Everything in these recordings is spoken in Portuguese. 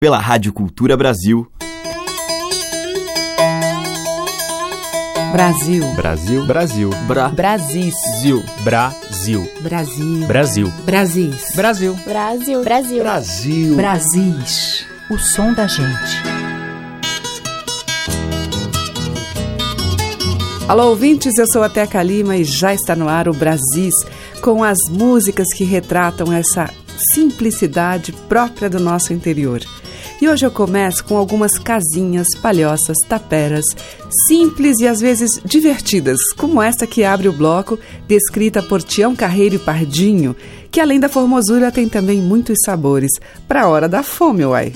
pela Rádio Cultura Brasil. Brasil. Brasil. Brasil. Bra. Brasil. Brasil. Brasil. Brasil. Brasil. Brasil. Brasil. Brasil. Brasil. Brasis. O som da gente. Alô, ouvintes, eu sou a Teca Lima e já está no ar o Brasis, com as músicas que retratam essa simplicidade própria do nosso interior. E hoje eu começo com algumas casinhas, palhoças, taperas, simples e às vezes divertidas, como esta que abre o bloco, descrita por Tião Carreiro e Pardinho, que além da formosura tem também muitos sabores, para a hora da fome, uai.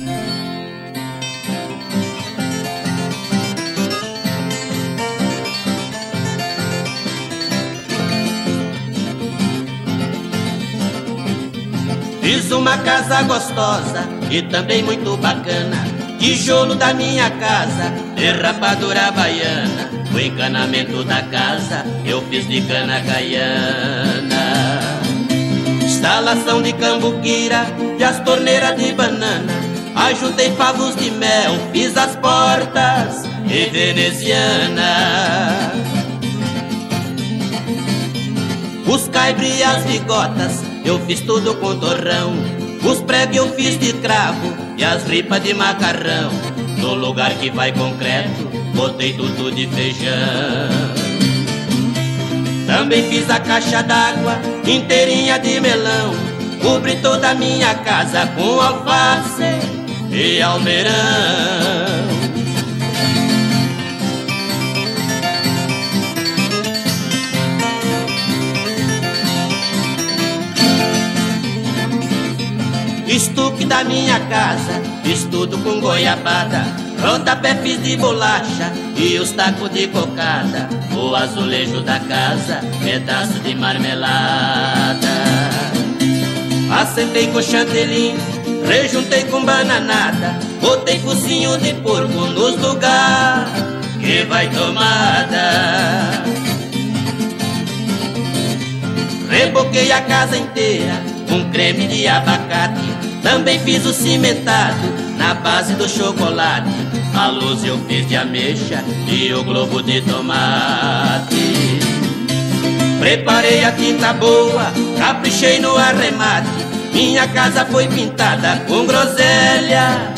Fiz uma casa gostosa e também muito bacana. Tijolo da minha casa, derrapadura baiana. O encanamento da casa eu fiz de cana caiana. Instalação de cambuquira e as torneiras de banana. Ajuntei favos de mel, fiz as portas e veneziana. Os as bigotas eu fiz tudo com torrão. Os pregos eu fiz de cravo e as ripas de macarrão. No lugar que vai concreto, botei tudo de feijão. Também fiz a caixa d'água inteirinha de melão. Cobri toda a minha casa com alface e almeirão. Da minha casa, estudo com goiabada. Rodapé fiz de bolacha e os tacos de cocada. O azulejo da casa, pedaço de marmelada. Assentei com chantelim, rejuntei com bananada. Botei focinho de porco nos lugares que vai tomada. Reboquei a casa inteira com creme de abacate. Também fiz o cimentado na base do chocolate. A luz eu fiz de ameixa e o globo de tomate. Preparei a tinta boa, caprichei no arremate. Minha casa foi pintada com groselha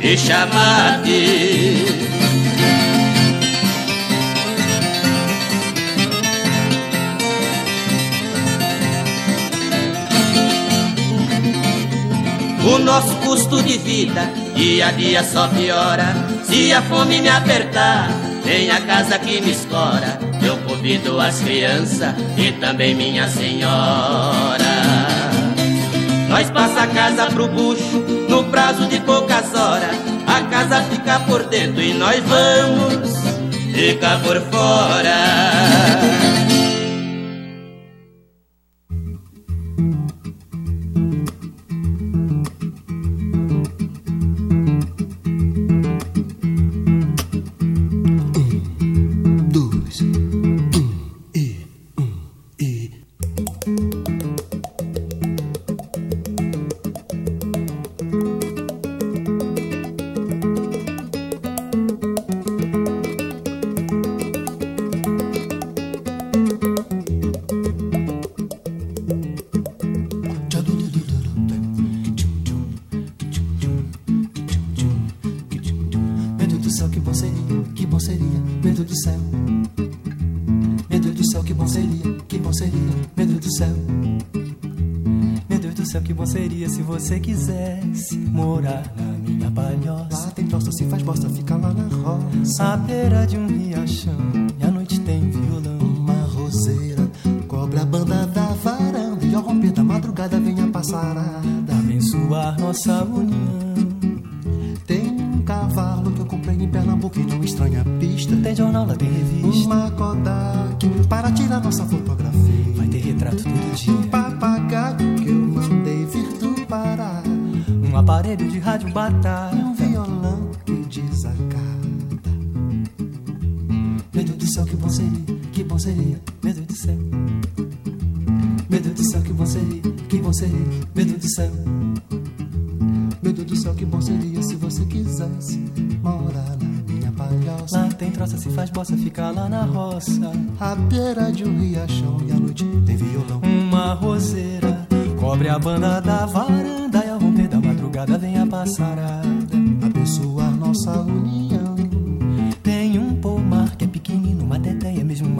e chamate. O nosso custo de vida dia a dia só piora. Se a fome me apertar, vem a casa que me escora. Eu convido as crianças e também minha senhora. Nós passa a casa pro bucho no prazo de poucas horas. A casa fica por dentro e nós vamos ficar por fora.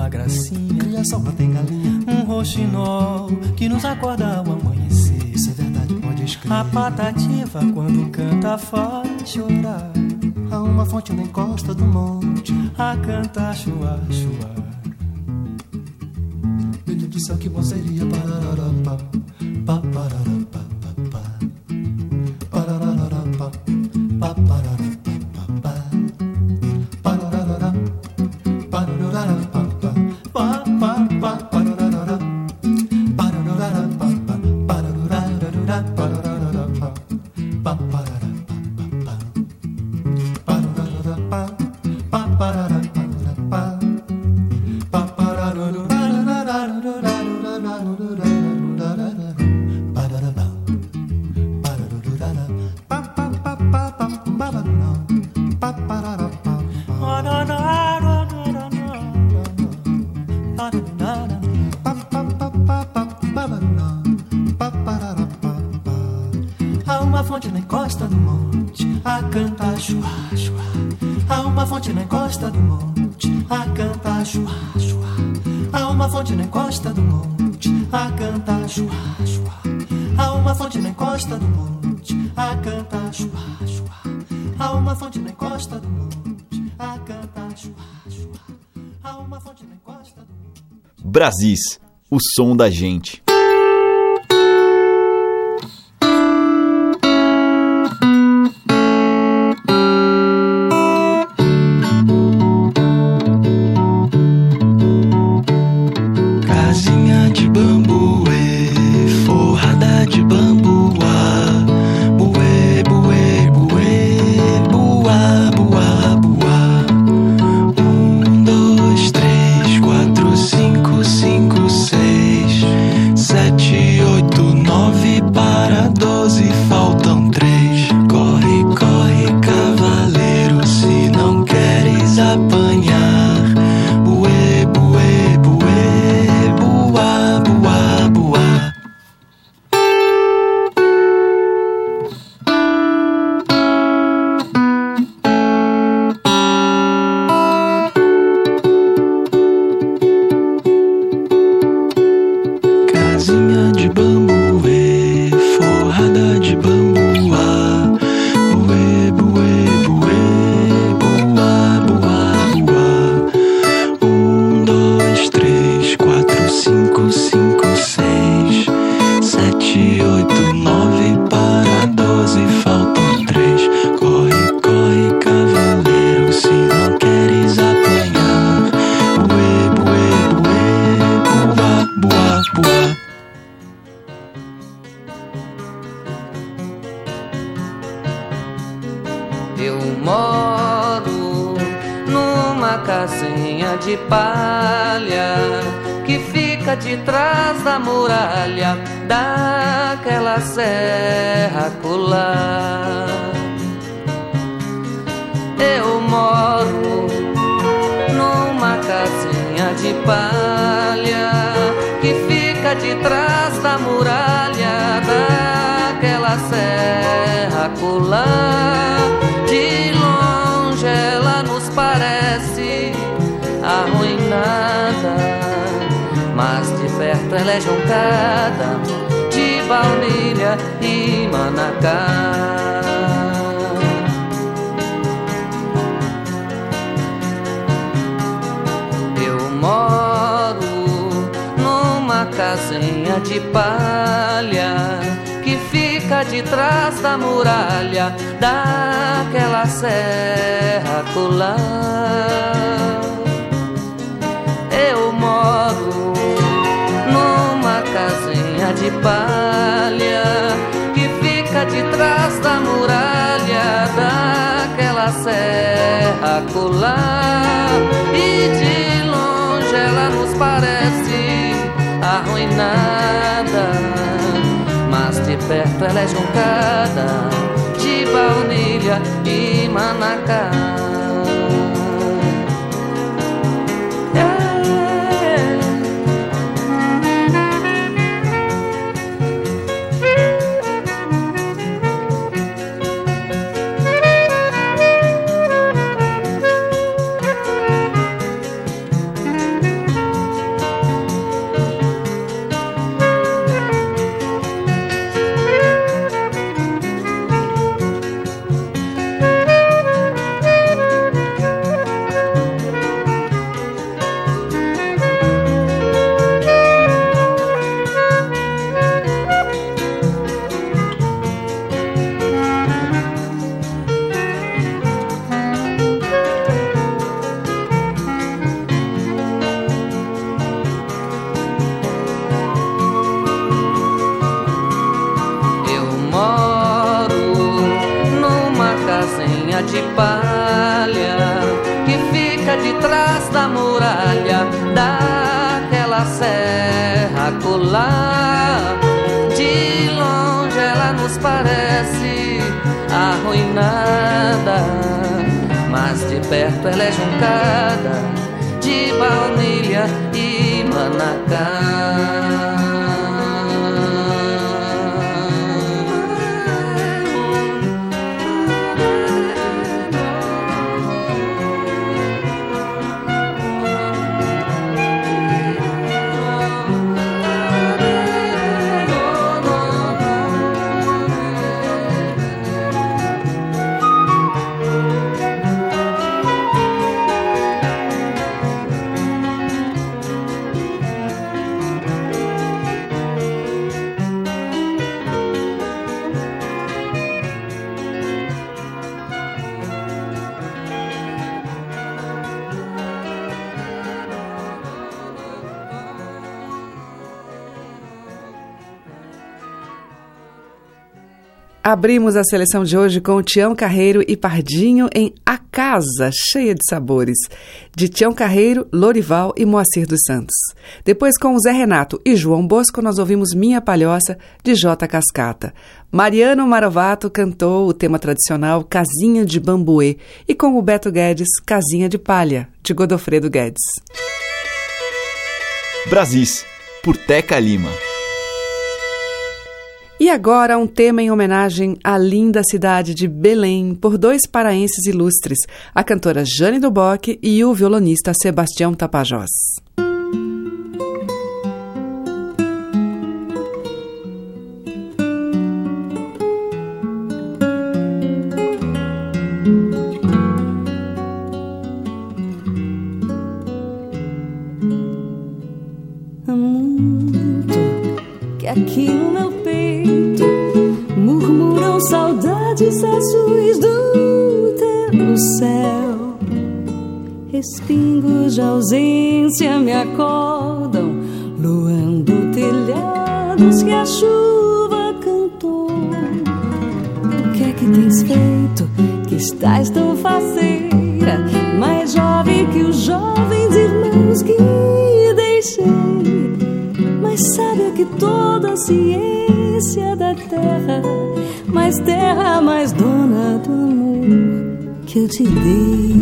uma gracinha. Criação tem galinha. Um roxinol que nos acorda ao amanhecer. Isso é verdade, pode escrever. A patativa quando canta faz chorar. Há uma fonte na encosta do monte. A cantar chuá, chuá. Meu Deus do céu, que bom seria. Parará, pa, pa. Brasis, o som da gente. Casinha de bom lá. De longe ela nos parece arruinada, mas de perto ela é juntada de baunilha e manacá. Eu moro numa casinha de palha fica de trás da muralha daquela serra colar. Eu moro numa casinha de palha que fica de trás da muralha daquela serra colar. E de longe ela nos parece arruinar de perto ela é juncada de baunilha e manacá. Abrimos a seleção de hoje com Tião Carreiro e Pardinho em A Casa, cheia de sabores, de Tião Carreiro, Lorival e Moacir dos Santos. Depois, com Zé Renato e João Bosco, nós ouvimos Minha Palhoça, de J. Cascata. Mariano Marovato cantou o tema tradicional Casinha de Bambuê e com o Beto Guedes, Casinha de Palha, de Godofredo Guedes. Brasis, por Teca Lima. E agora um tema em homenagem à linda cidade de Belém por dois paraenses ilustres, a cantora Jane Duboc e o violonista Sebastião Tapajós. Azuis do teu céu. Respingos de ausência me acordam, luando telhados que a chuva cantou. O que é que tens feito que estás tão faceira, mais jovem que os jovens irmãos que deixei? Mas sabe que toda a ciência da terra mais terra, mais dona do amor que eu te dei.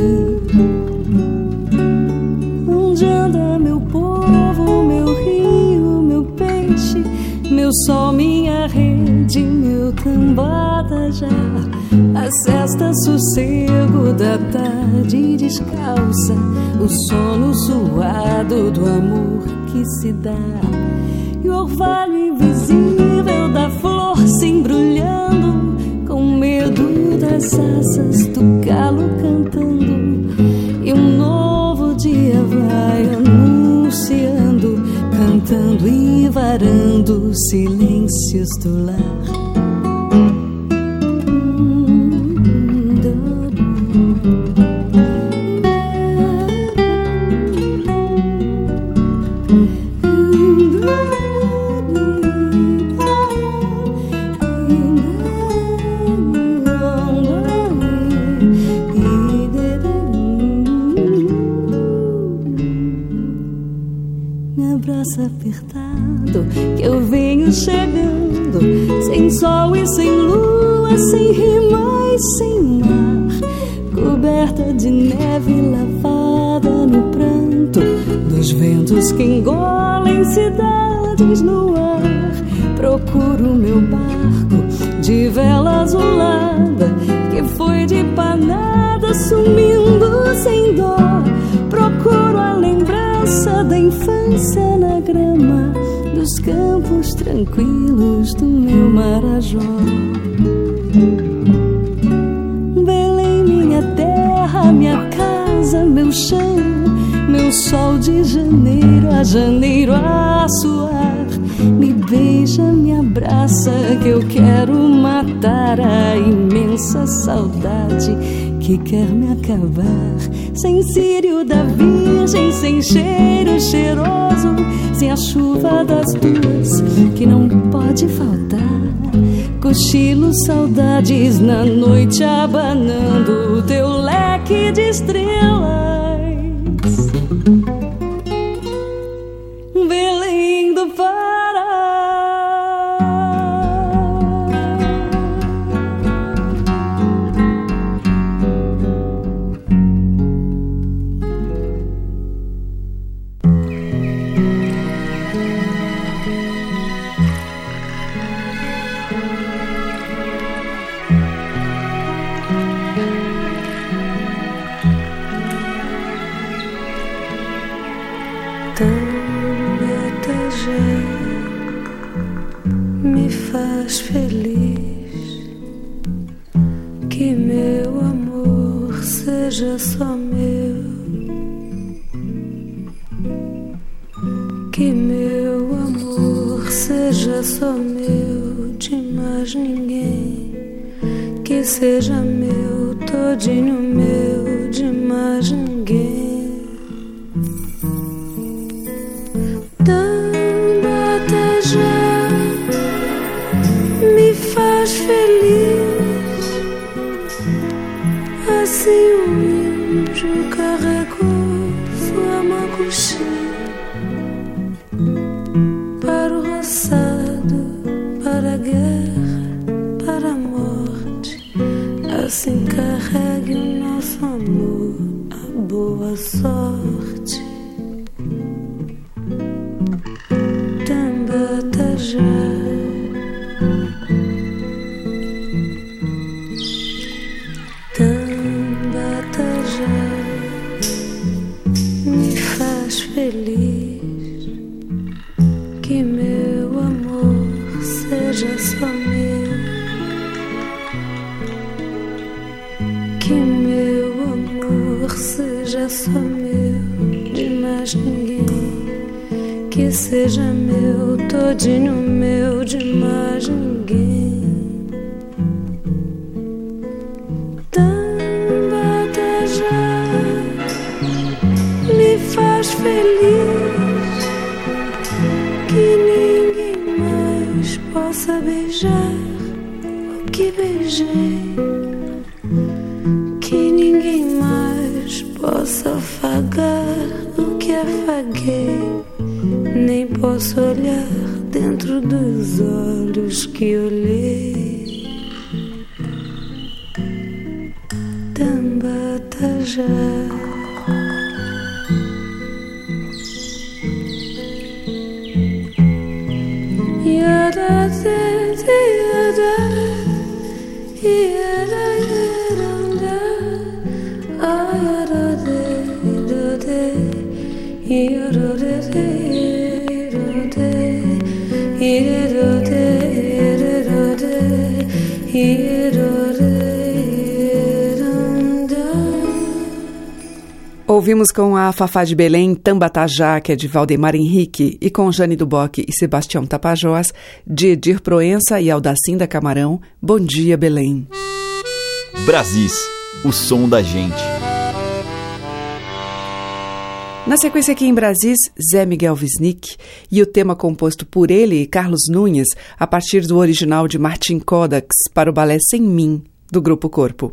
Onde anda meu povo, meu rio, meu peixe, meu sol, minha rede, meu tambada já. A cesta sossego da tarde descalça, o sono suado do amor que se dá. E o orvalho invisível das asas do galo cantando e um novo dia vai anunciando cantando e varando silêncios do lar que quer me acabar. Sem círio da Virgem, sem cheiro cheiroso, sem a chuva das duas que não pode faltar. Cochilo saudades na noite abanando o teu leque de estrelas. Ouvimos com a Fafá de Belém, Tambatajá, que é de Valdemar Henrique, e com Jane Duboc e Sebastião Tapajós, de Edir Proença e Aldacinda Camarão, Bom Dia Belém. Brasis, o som da gente. Na sequência aqui em Brasis, Zé Miguel Wisnik e o tema composto por ele e Carlos Nunes, a partir do original de Martin Kodax para o balé Sem Mim, do Grupo Corpo.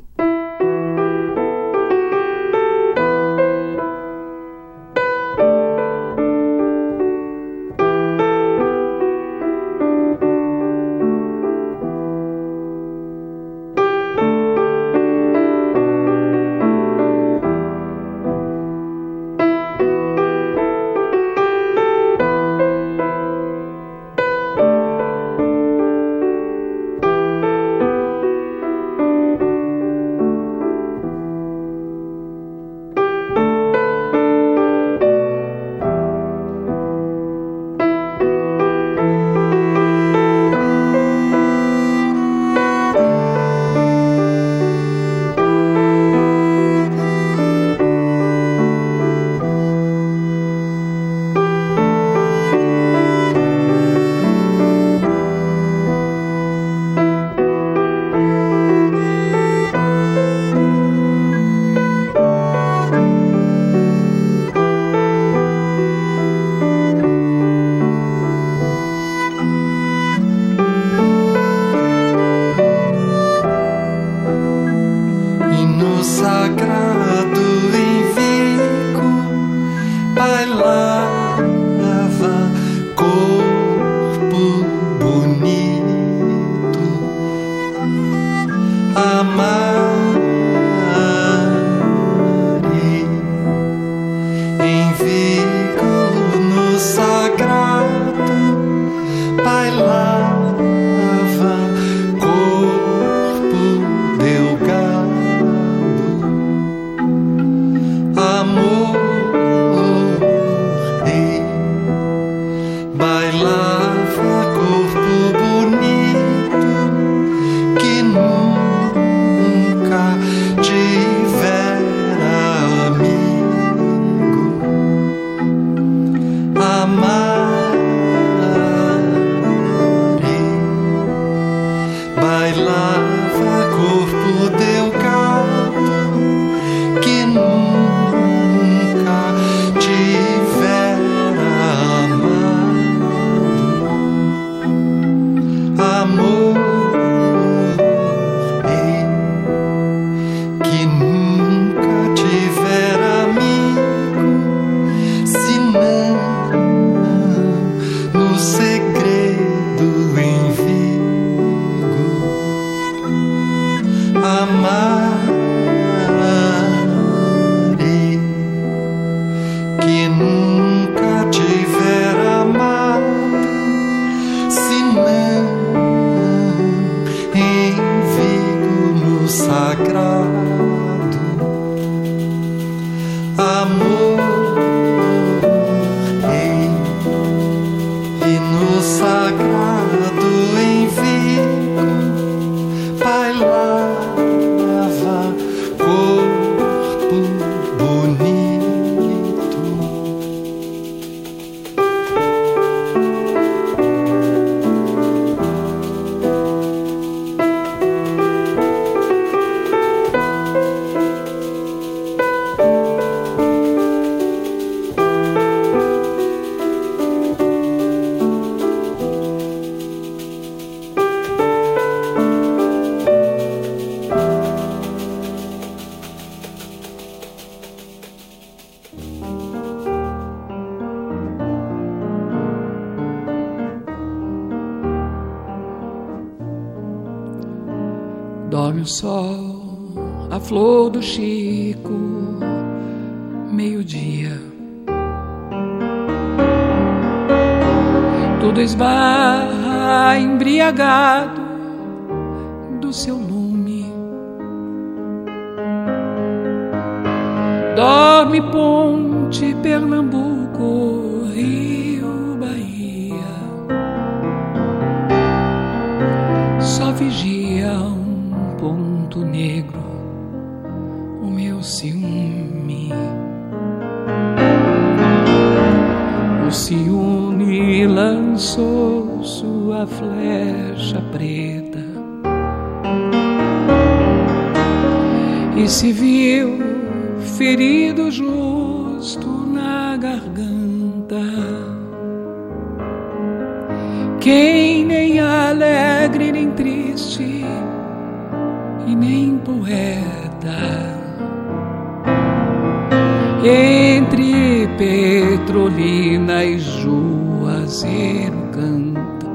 entre Petrolina e Juazeiro canta.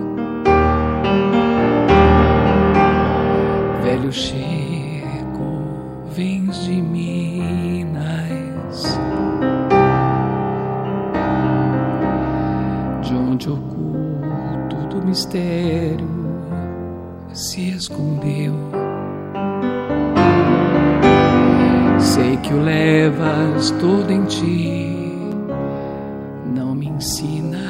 Velho Chico, vens de Minas, de onde oculto do mistério tudo em ti não me ensinas.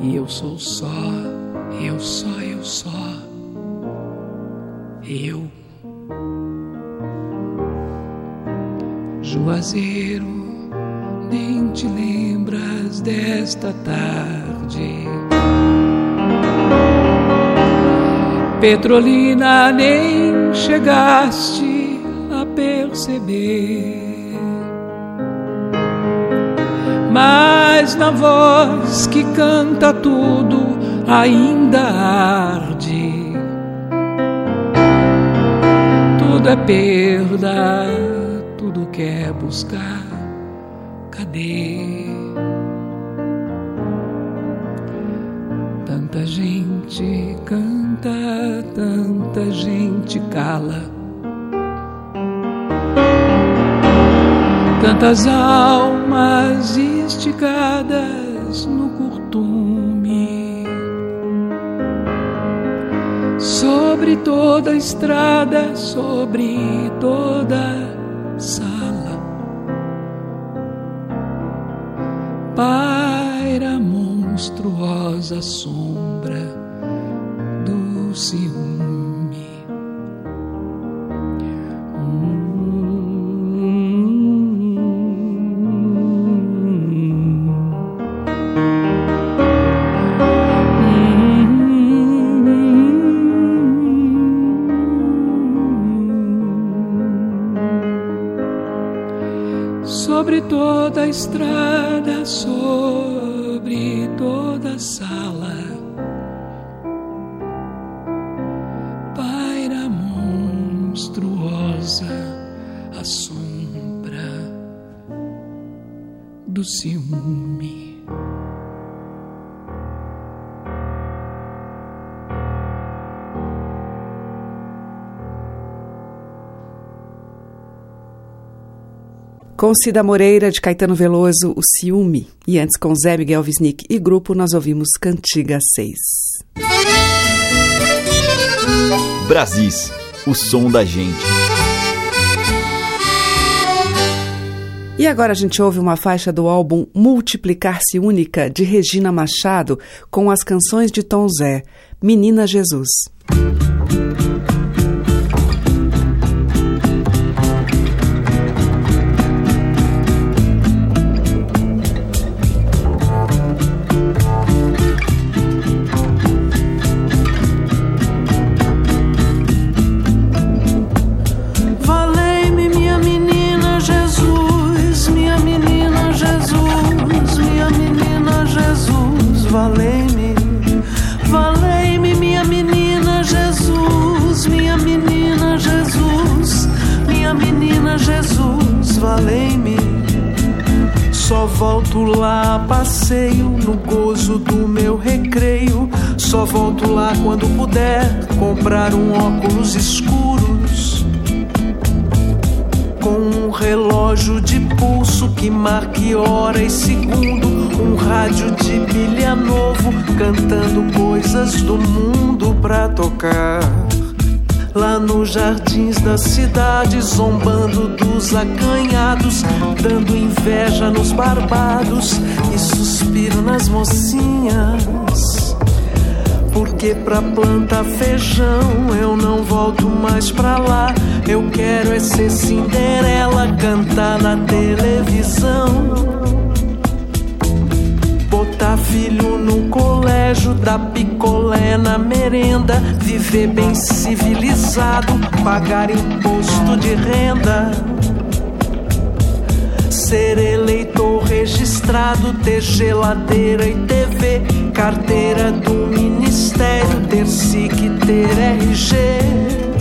E eu sou só, eu só, eu só, eu. Juazeiro, nem te lembras desta tarde. Petrolina, nem chegaste perceber. Mas na voz que canta tudo ainda arde. Tudo é perda, tudo quer buscar. Cadê? Tanta gente canta, tanta gente cala Tantas almas esticadas no curtume. Sobre toda a estrada, sobre toda sala. Paira monstruosa sombra do ciúme. Estrada, sobre Com Cida Moreira, de Caetano Veloso, O Ciúme. E antes, com Zé Miguel Wisnik e grupo, nós ouvimos Cantiga 6. Brasis, o som da gente. E agora a gente ouve uma faixa do álbum Multiplicar-se Única, de Regina Machado, com as canções de Tom Zé, Menina Jesus. Volto lá passeio no gozo do meu recreio. Só volto lá quando puder comprar um óculos escuros com um relógio de pulso que marque hora e segundo, um rádio de pilha novo cantando coisas do mundo pra tocar. Lá nos jardins da cidade, zombando dos acanhados, dando inveja nos barbados e suspiro nas mocinhas. Porque pra plantar feijão eu não volto mais pra lá. Eu quero é ser Cinderela, cantar na televisão. Filho no colégio, dar picolé na merenda. Viver bem civilizado, pagar imposto de renda. Ser eleitor registrado, ter geladeira e TV, carteira do ministério, ter SIC, ter RG.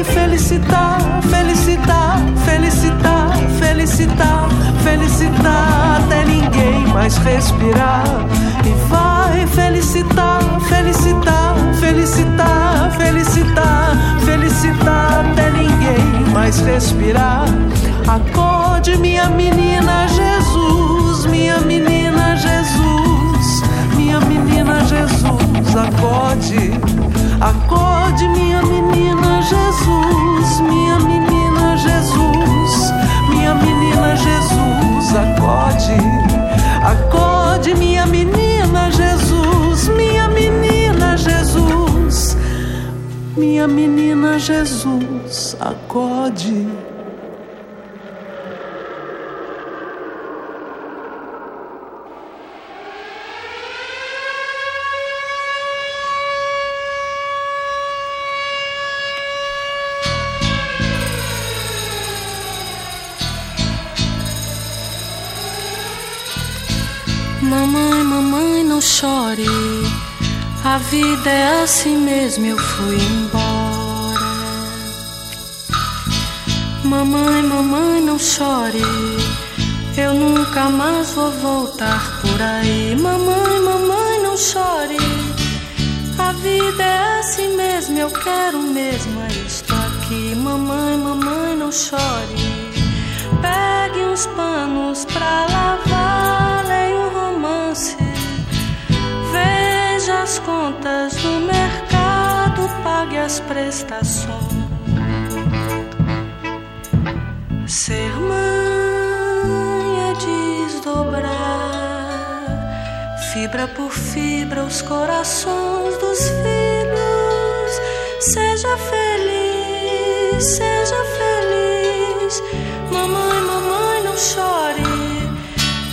Vai felicitar, felicitar, felicitar, felicitar, felicitar até ninguém mais respirar. E vai felicitar, felicitar, felicitar, felicitar, felicitar até ninguém mais respirar. Acorde, minha menina Jesus, minha menina Jesus, minha menina Jesus, acorde, acorde, minha menina Jesus, minha menina Jesus, minha menina Jesus, acorde, Acorde, minha menina Jesus, minha menina Jesus, minha menina Jesus, acorde. Vida é assim mesmo, eu fui embora. Mamãe, mamãe, não chore. Eu nunca mais vou voltar por aí. Mamãe, mamãe, não chore. A vida é assim mesmo, eu quero mesmo, isto aqui. Mamãe, mamãe, não chore. Pegue uns panos pra lavar, contas do mercado, pague as prestações. Ser mãe é desdobrar, fibra por fibra, os corações dos filhos. Seja feliz, seja feliz. Mamãe, mamãe, não chore.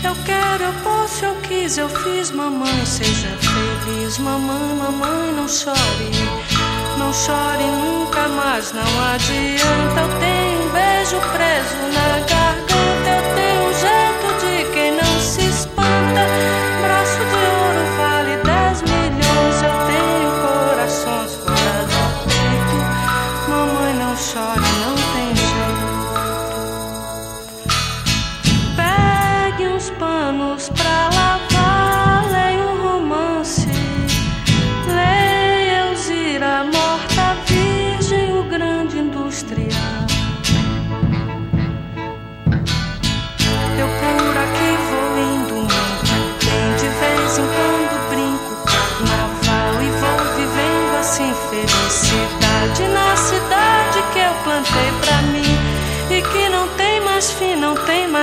Eu quero, eu posso, eu quis, eu fiz. Mamãe, seja feliz. Mamãe, mamãe, não chore. Não chore nunca mais, não adianta. Eu tenho um beijo preso na garganta.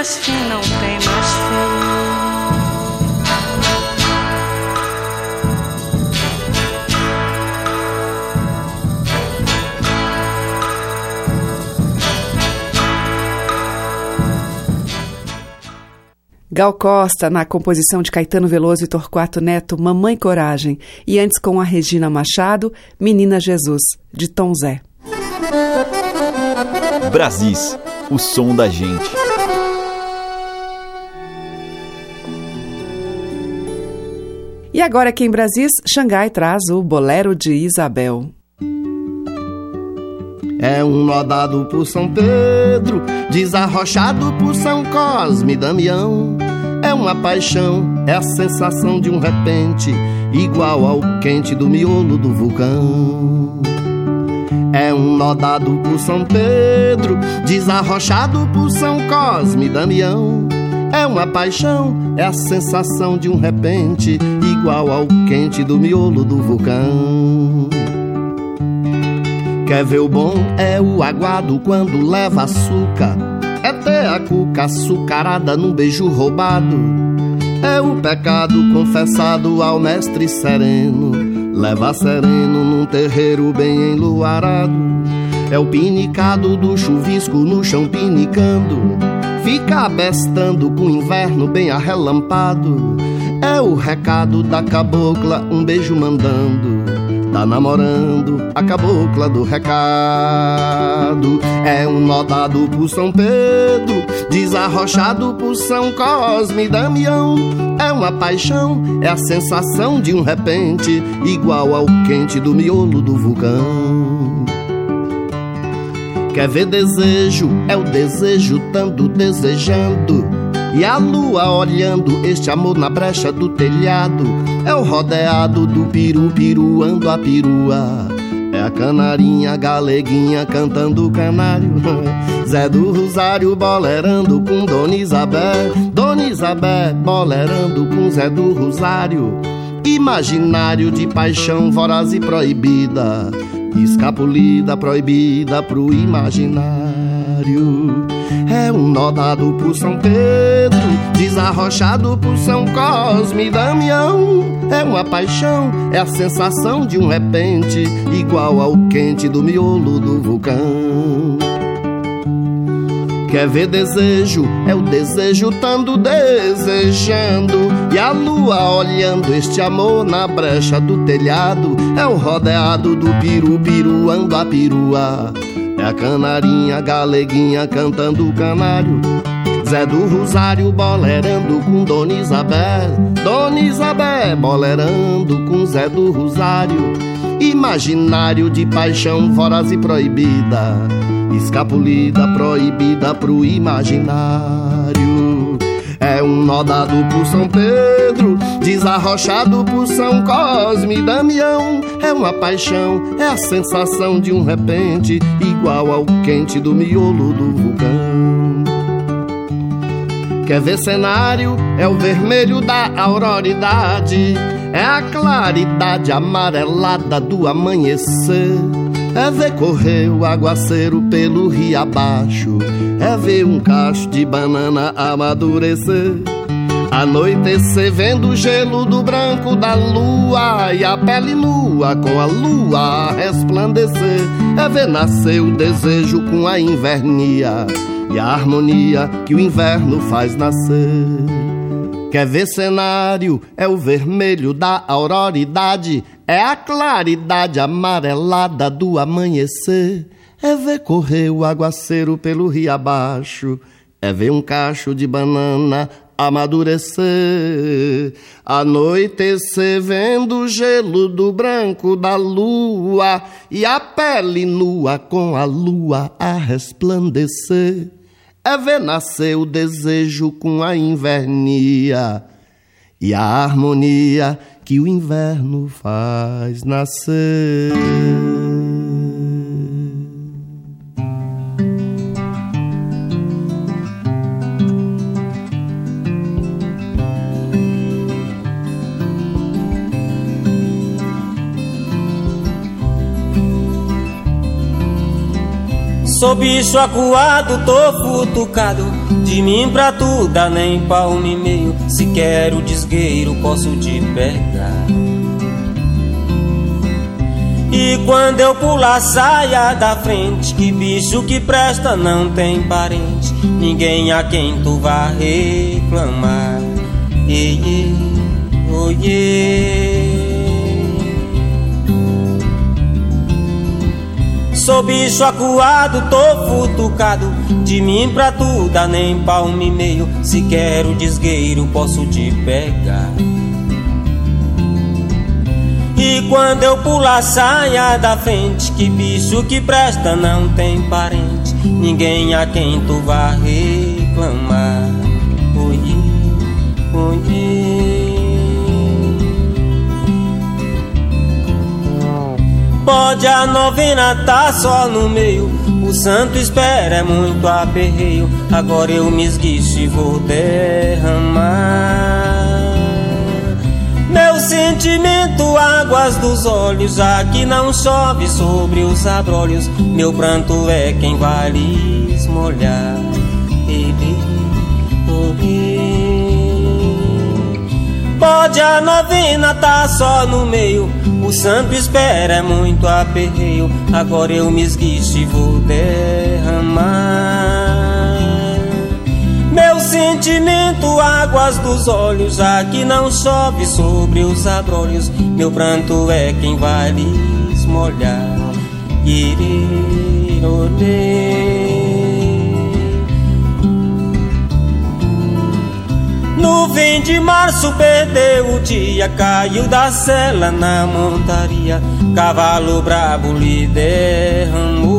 Mais fim, não tem mais fim. Gal Costa, na composição de Caetano Veloso e Torquato Neto, Mamãe Coragem. E antes com a Regina Machado, Menina Jesus, de Tom Zé. Brasis, o som da gente. E agora aqui em Brasis, Xangai traz o Bolero de Isabel. É um nó dado por São Pedro, desarrochado por São Cosme e Damião. É uma paixão, é a sensação de um repente, igual ao quente do miolo do vulcão. É um nó dado por São Pedro, desarrochado por São Cosme e Damião. É uma paixão, é a sensação de um repente, igual ao quente do miolo do vulcão. Quer ver o bom? É o aguado quando leva açúcar. É ter a cuca açucarada num beijo roubado. É o pecado confessado ao mestre sereno. Leva sereno num terreiro bem enluarado. É o pinicado do chuvisco no chão pinicando. Fica abestando com o inverno bem arrelampado. O recado da cabocla, um beijo mandando. Tá namorando a cabocla do recado. É um nó dado por São Pedro, desarrochado por São Cosme e Damião. É uma paixão, é a sensação de um repente, igual ao quente do miolo do vulcão. Quer ver desejo? É o desejo tanto desejando. E a lua olhando este amor na brecha do telhado. É o rodeado do piru piruando a perua. É a canarinha galeguinha cantando o canário. Zé do Rosário bolerando com Dona Isabel. Dona Isabel bolerando com Zé do Rosário. Imaginário de paixão voraz e proibida. Escapulida, proibida pro imaginário. É um nó dado por São Pedro, desarrochado por São Cosme e Damião. É uma paixão, é a sensação de um repente, igual ao quente do miolo do vulcão. Quer ver desejo? É o desejo tando desejando. E a lua olhando este amor na brecha do telhado. É o rodeado do piru piruando a perua. A canarinha galeguinha cantando canário. Zé do Rosário bolerando com Dona Isabel. Dona Isabel bolerando com Zé do Rosário. Imaginário de paixão voraz e proibida escapulida, proibida pro imaginário. Um nó dado por São Pedro, desarrochado por São Cosme e Damião. É uma paixão, é a sensação de um repente, igual ao quente do miolo do vulcão. Quer ver cenário? É o vermelho da auroridade, é a claridade amarelada do amanhecer. É ver correr o aguaceiro pelo rio abaixo. É ver um cacho de banana amadurecer. Anoitecer vendo o gelo do branco da lua e a pele nua com a lua a resplandecer. É ver nascer o desejo com a invernia e a harmonia que o inverno faz nascer. Quer ver cenário? É o vermelho da auroridade, é a claridade amarelada do amanhecer. É ver correr o aguaceiro pelo rio abaixo, é ver um cacho de banana amadurecer. Anoitecer vendo o gelo do branco da lua e a pele nua com a lua a resplandecer é ver nascer o desejo com a invernia e a harmonia que o inverno faz nascer. Sou bicho acuado, tô futucado. De mim pra tu dá nem palmo e meio. Se quero desgueiro posso te pegar. E quando eu pular saia da frente. Que bicho que presta não tem parente. Ninguém a quem tu vá reclamar. Ei, ei, oh, yeah. Sou bicho acuado, tô futucado. De mim pra tu dá nem palmo e meio. Se quero desgueiro posso te pegar. E quando eu pular saia da frente. Que bicho que presta não tem parente. Ninguém a quem tu vá reclamar. Oiê, oiê Pode a novena tá só no meio. O santo espera é muito aperreio. Agora eu me esguicho e vou derramar. Meu sentimento, águas dos olhos. Aqui não chove sobre os abrolhos. Meu pranto é quem vai lhes molhar Pode a novena tá só no meio. O santo espera é muito aperreio. Agora eu me esguicho e vou derramar. Meu sentimento, águas dos olhos Aqui não chove sobre os abrolhos. Meu pranto é quem vai lhes molhar. Irirode Nuvem de março perdeu o dia, caiu da cela na montaria, cavalo brabo lhe derramou.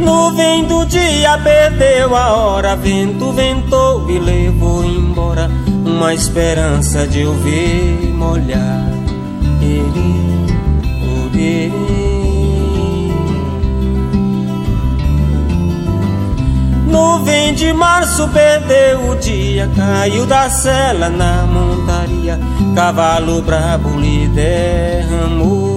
Nuvem do dia perdeu a hora, vento ventou e levou embora uma esperança de eu ver molhar. Ele, ele. Nuvem de março perdeu o dia, caiu da cela na montaria, cavalo brabo lhe derramou.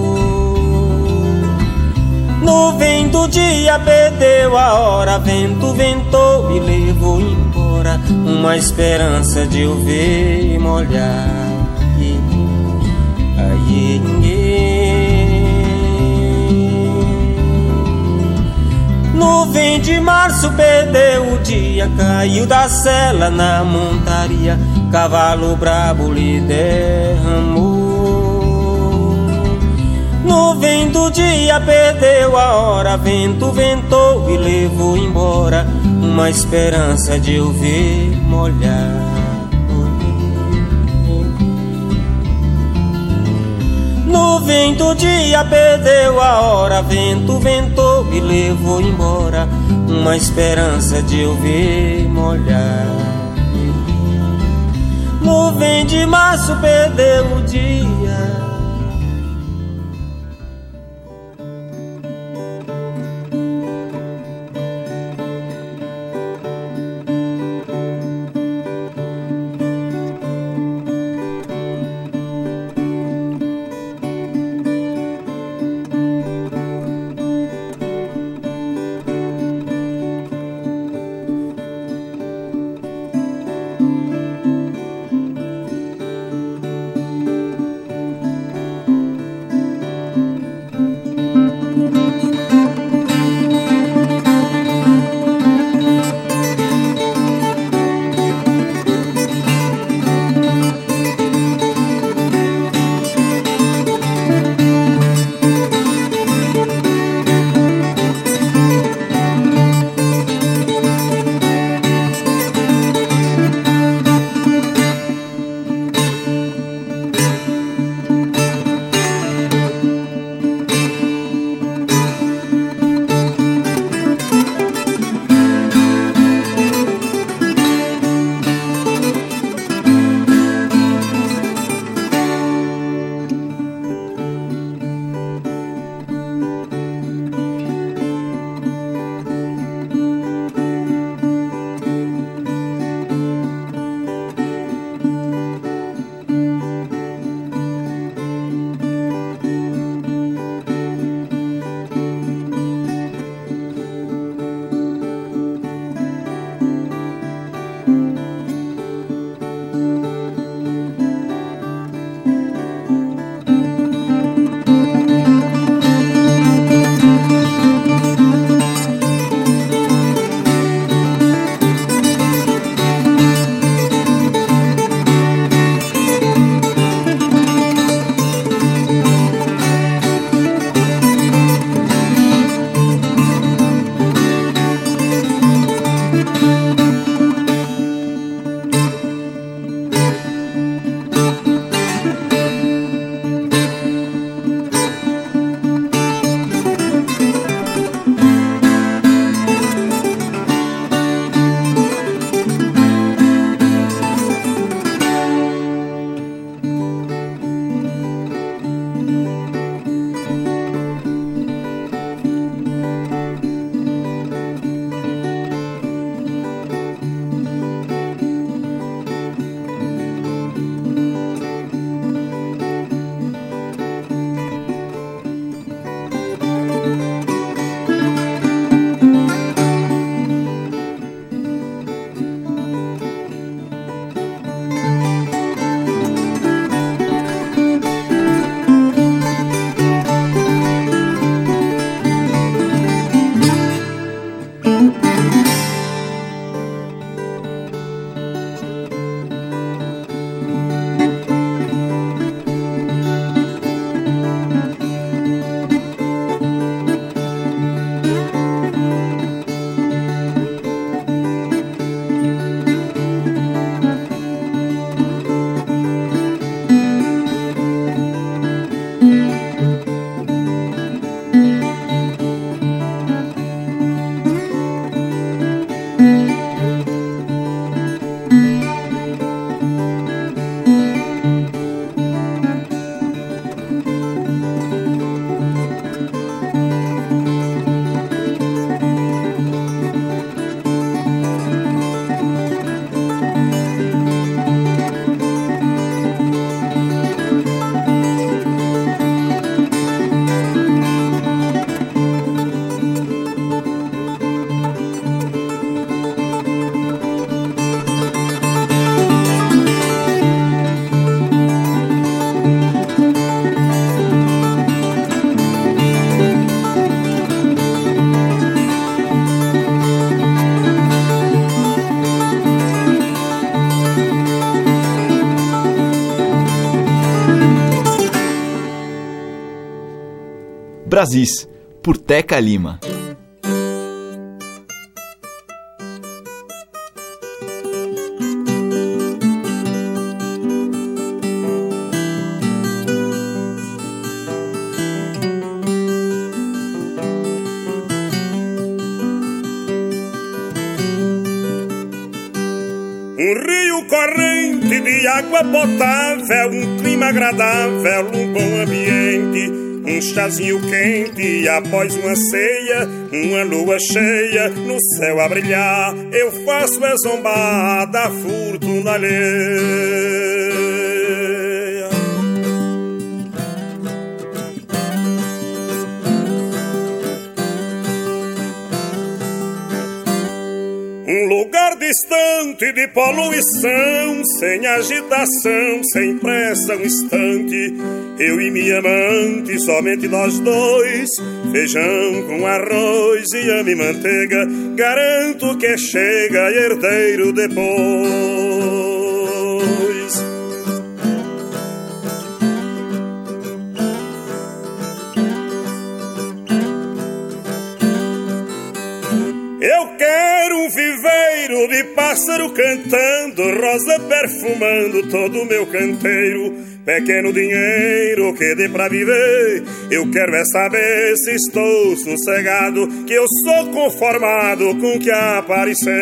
Nuvem do dia perdeu a hora, vento ventou e levou embora uma esperança de eu ver molhar. Ai, Nuvem de março perdeu o dia, caiu da cela na montaria, cavalo brabo lhe derramou. Nuvem do dia perdeu a hora, vento ventou e levou embora uma esperança de eu ver molhar. Nuvem do dia perdeu a hora, vento ventou e levou embora uma esperança de eu ver molhar. Nuvem de março perdeu o dia. Brasis, por Teca Lima. água potável, um clima agradável, um bom ambiente, chazinho quente após uma ceia, uma lua cheia no céu a brilhar, eu faço a zombar da fortuna alheia. Distante de poluição, sem agitação, sem pressa, um instante. Eu e minha amante, somente nós dois. Feijão com arroz e ame manteiga. Garanto que chega herdeiro depois. Pássaro cantando, rosa perfumando todo o meu canteiro. Pequeno dinheiro que dê pra viver, eu quero é saber se estou sossegado, que eu sou conformado com o que aparecer.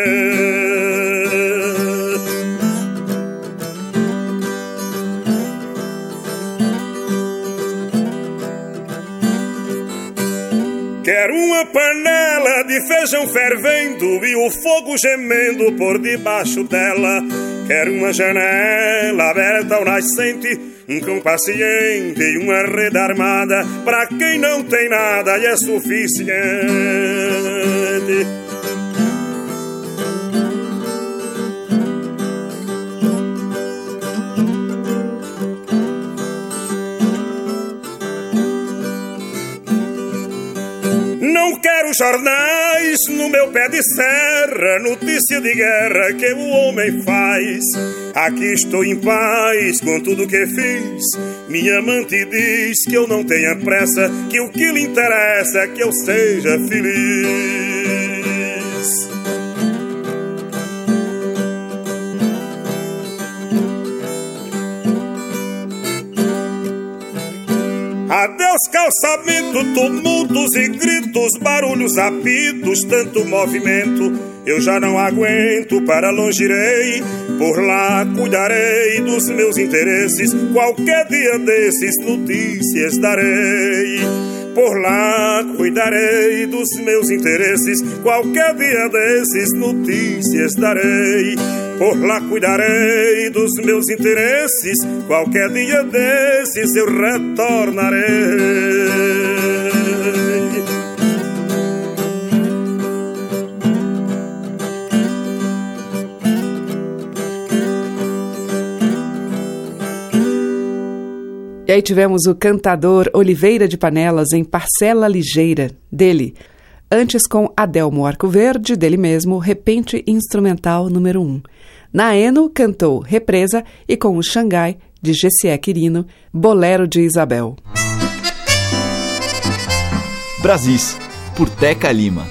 Quero uma panela de feijão fervendo e o fogo gemendo por debaixo dela. Quero uma janela aberta ao nascente, um cão paciente e uma rede armada para quem não tem nada e é suficiente. Jornais no meu pé de serra, notícia de guerra que o homem faz. Aqui estou em paz com tudo que fiz. Minha amante diz que eu não tenha pressa, que o que lhe interessa é que eu seja feliz. Adeus calçamento, tumultos e gritos, barulhos, apitos, tanto movimento. Eu já não aguento, para longe irei, por lá cuidarei dos meus interesses. Qualquer dia desses notícias darei. Por lá cuidarei dos meus interesses. Qualquer dia desses notícias darei. Por lá cuidarei dos meus interesses. Qualquer dia desses eu retornarei. E aí tivemos o cantador Oliveira de Panelas em Parcela Ligeira, dele. Antes com Adelmo Arco Verde, dele mesmo, Repente Instrumental número 1. Na Eno, cantou Represa e com o Xangai, de Gessié Quirino, Bolero de Isabel. Brasis, por Teca Lima.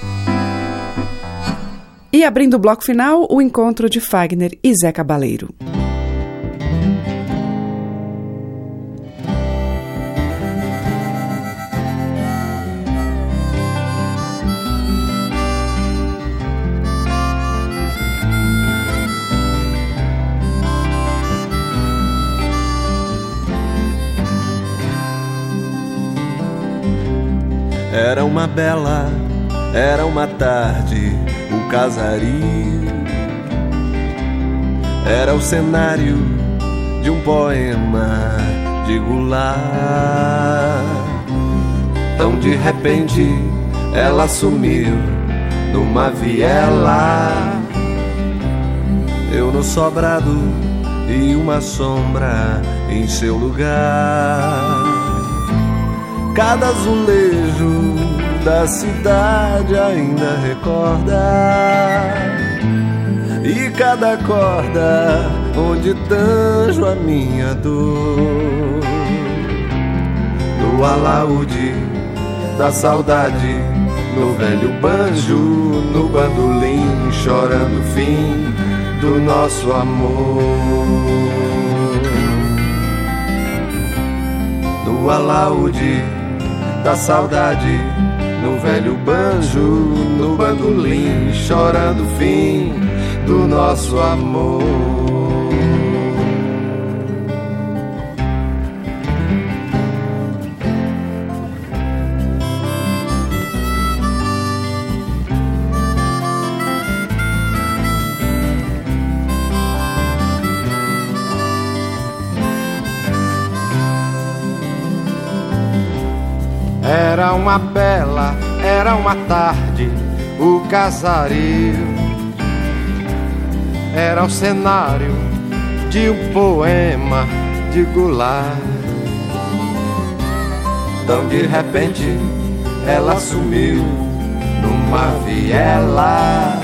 E abrindo o bloco final, o encontro de Fagner e Zé Cabaleiro. Era uma bela, era uma tarde, o casario. Era o cenário de um poema de Goulart. Tão de repente ela sumiu numa viela. Eu no sobrado e uma sombra em seu lugar. Cada azulejo da cidade ainda recorda E cada corda onde tanjo a minha dor No alaúde da saudade, no velho banjo, no bandolim, chorando o fim do nosso amor. No alaúde da saudade, no velho banjo, no bandolim, chorando o fim do nosso amor. Era uma tarde, o casario era o cenário de um poema de Goulart. Tão de repente ela sumiu numa viela.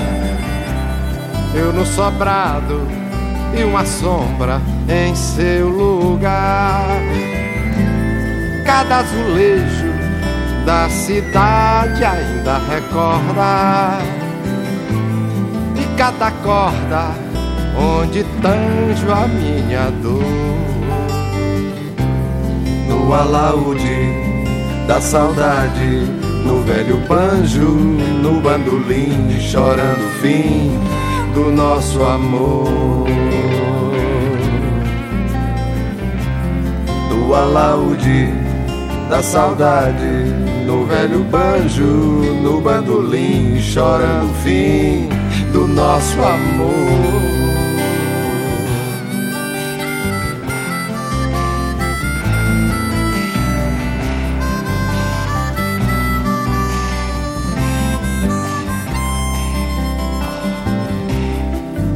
Eu no sobrado e uma sombra em seu lugar. Cada azulejo da cidade ainda recorda. E cada corda onde tanjo a minha dor. No alaúde da saudade no velho banjo no bandolim chorando o fim do nosso amor. Do alaúde da saudade no velho banjo, no bandolim, chorando o fim do nosso amor.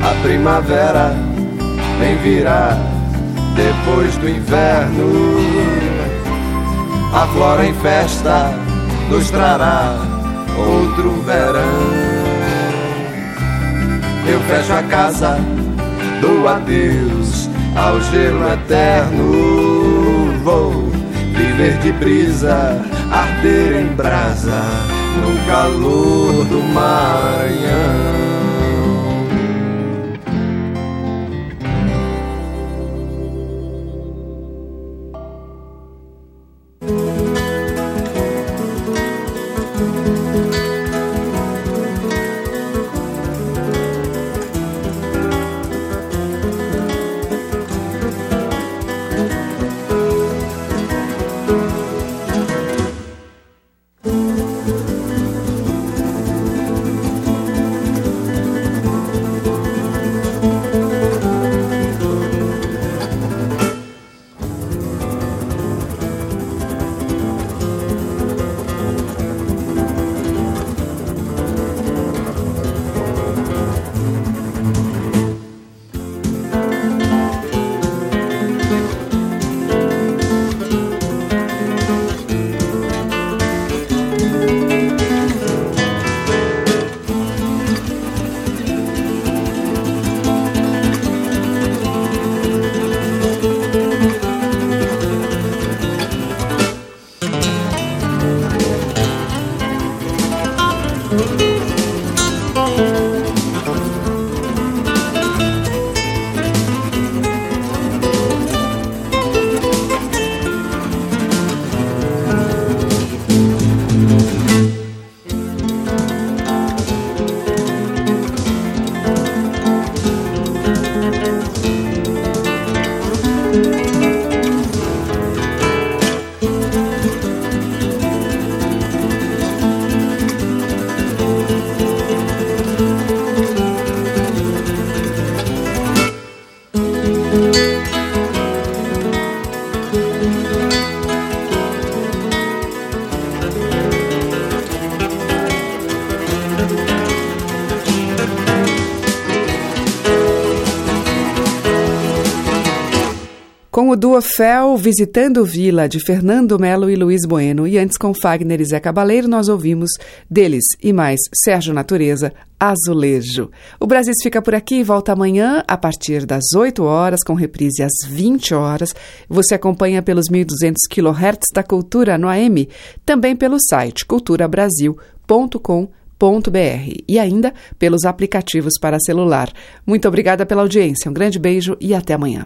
A primavera vem virar depois do inverno. A flora em festa nos trará outro verão. Eu fecho a casa, dou adeus ao gelo eterno. Vou viver de brisa, arder em brasa no calor do Maranhão. Com o duo Fel, Visitando Vila, de Fernando Melo e Luiz Bueno. E antes, com Fagner e Zé Cabaleiro, nós ouvimos deles e mais Sérgio Natureza, Azulejo. O Brasil fica por aqui e volta amanhã a partir das 8 horas, com reprise às 20 horas. Você acompanha pelos 1.200 kHz da Cultura no AM, também pelo site culturabrasil.com.br e ainda pelos aplicativos para celular. Muito obrigada pela audiência, um grande beijo e até amanhã.